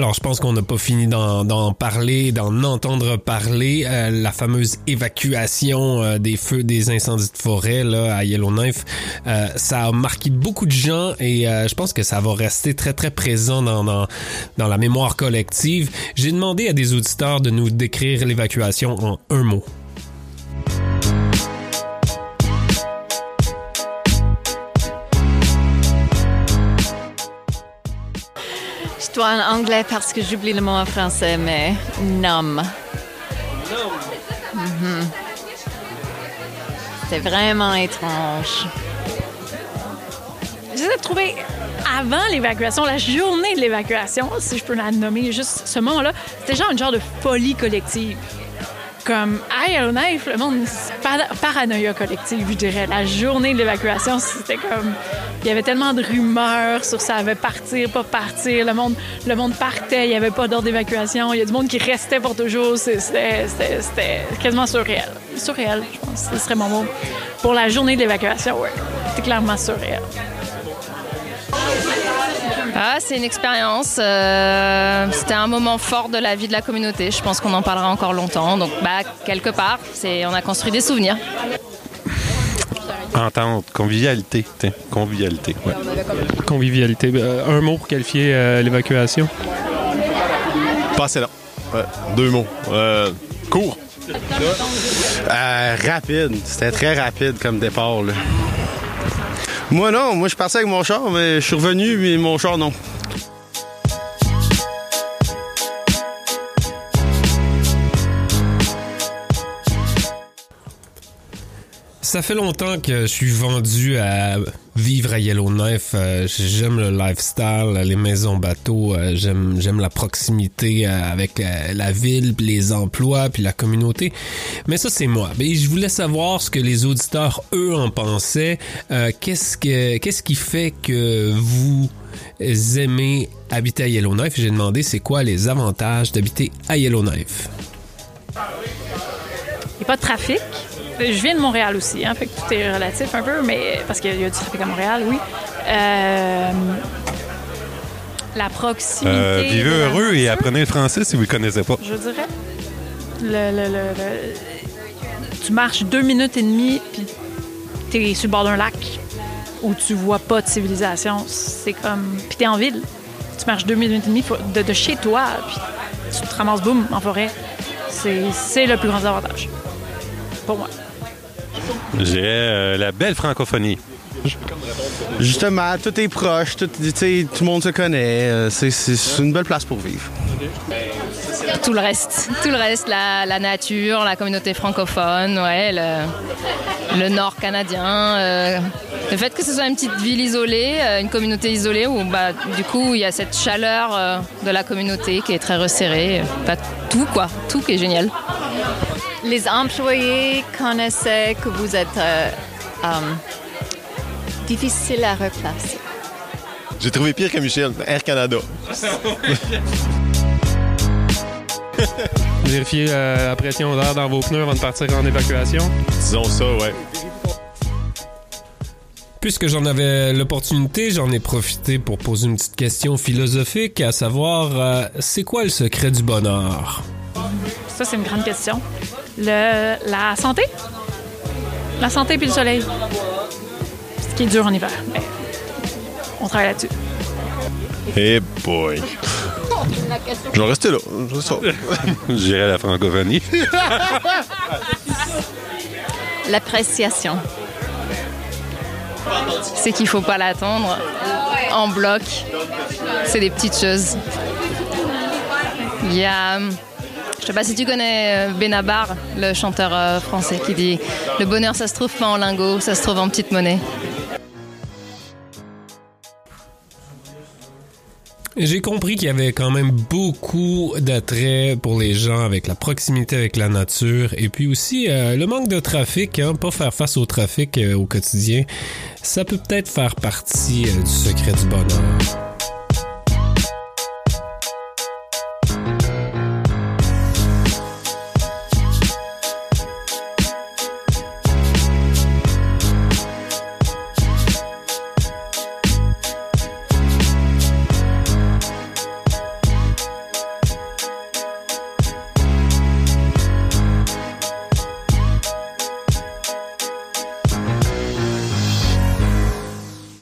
Alors, je pense qu'on n'a pas fini d'en parler, d'en entendre parler. Euh, la fameuse évacuation euh, des feux, des incendies de forêt là, à Yellowknife, euh, ça a marqué beaucoup de gens et je pense que ça va rester très, très présent dans, dans, dans la mémoire collective. J'ai demandé à des auditeurs de nous décrire l'évacuation en un mot. En anglais parce que j'oublie le mot en français, mais numb. Mhm. C'est vraiment étrange. J'essaie de trouver avant l'évacuation, la journée de l'évacuation, si je peux la nommer, juste ce moment-là, c'était genre une genre de folie collective comme Yellowknife, le monde, paranoïa collective, je dirais. La journée de l'évacuation, c'était comme. Il y avait tellement de rumeurs sur ça avait partir, pas partir. Le monde, le monde partait, il n'y avait pas d'ordre d'évacuation. Il y a du monde qui restait pour toujours. C'était quasiment surréel. Surréel, je pense. Ce serait mon mot. Pour la journée de l'évacuation, ouais. C'était clairement surréel. Ah, c'est une expérience. Euh, c'était un moment fort de la vie de la communauté. Je pense qu'on en parlera encore longtemps. Donc, bah, quelque part, c'est, on a construit des souvenirs. Entente, convivialité. convivialité. Convivialité. Euh, un mot pour qualifier euh, l'évacuation? Pas assez long. deux mots. court. rapide. C'était très rapide comme départ. Là. Moi non, moi je partais avec mon char, mais je suis revenu, mais mon char non. Ça fait longtemps que je suis vendu à vivre à Yellowknife. Euh, j'aime le lifestyle, les maisons bateaux. Euh, j'aime j'aime la proximité euh, avec la ville, les emplois, puis la communauté. Mais ça c'est moi. Mais je voulais savoir ce que les auditeurs eux en pensaient. qu'est-ce que qu'est-ce qui fait que vous aimez habiter à Yellowknife? J'ai demandé c'est quoi les avantages d'habiter à Yellowknife? Il n'y a pas de trafic. Je viens de Montréal aussi, hein, fait que tout est relatif un peu, mais parce qu'il y a du trafic à Montréal, oui. Euh, la proximité. Euh, vivez heureux et apprenez le français si vous ne le connaissez pas. Je dirais. Le, tu marches deux minutes et demie, puis tu es sur le bord d'un lac où tu vois pas de civilisation. C'est comme. Puis tu es en ville. Tu marches deux minutes et demie de, de chez toi, puis tu te ramasses, boum, en forêt. C'est le plus grand avantage. Pour moi. Dirais euh, la belle francophonie. Justement, tout est proche, tout, tout le monde se connaît. Euh, c'est une belle place pour vivre. Tout le reste, tout le reste, la, nature, la communauté francophone, ouais, le, nord canadien. Euh, le fait que ce soit une petite ville isolée, une communauté isolée où bah, du coup il y a cette chaleur de la communauté qui est très resserrée. tout quoi, tout qui est génial les employés connaissaient que vous êtes euh, euh, difficile à replacer. J'ai trouvé pire que Michel, Air Canada. Vérifiez euh, la pression d'air dans vos pneus avant de partir en évacuation? Disons ça, ouais. Puisque j'en avais l'opportunité, j'en ai profité pour poser une petite question philosophique, à savoir, c'est quoi le secret du bonheur? Ça, c'est une grande question la santé? La santé puis le soleil. Ce qui est dur en hiver. Mais on travaille là-dessus. Hey boy. Je vais rester là. J'irai à la francophonie. L'appréciation. C'est qu'il faut pas l'attendre en bloc. C'est des petites choses. Il y a je sais pas si tu connais euh, Benabar, le chanteur euh, français, qui dit Le bonheur, ça se trouve pas en lingots, ça se trouve en petite monnaie. J'ai compris qu'il y avait quand même beaucoup d'attrait pour les gens avec la proximité avec la nature et puis aussi euh, le manque de trafic, hein, pas faire face au trafic au quotidien, ça peut peut-être faire partie du secret du bonheur.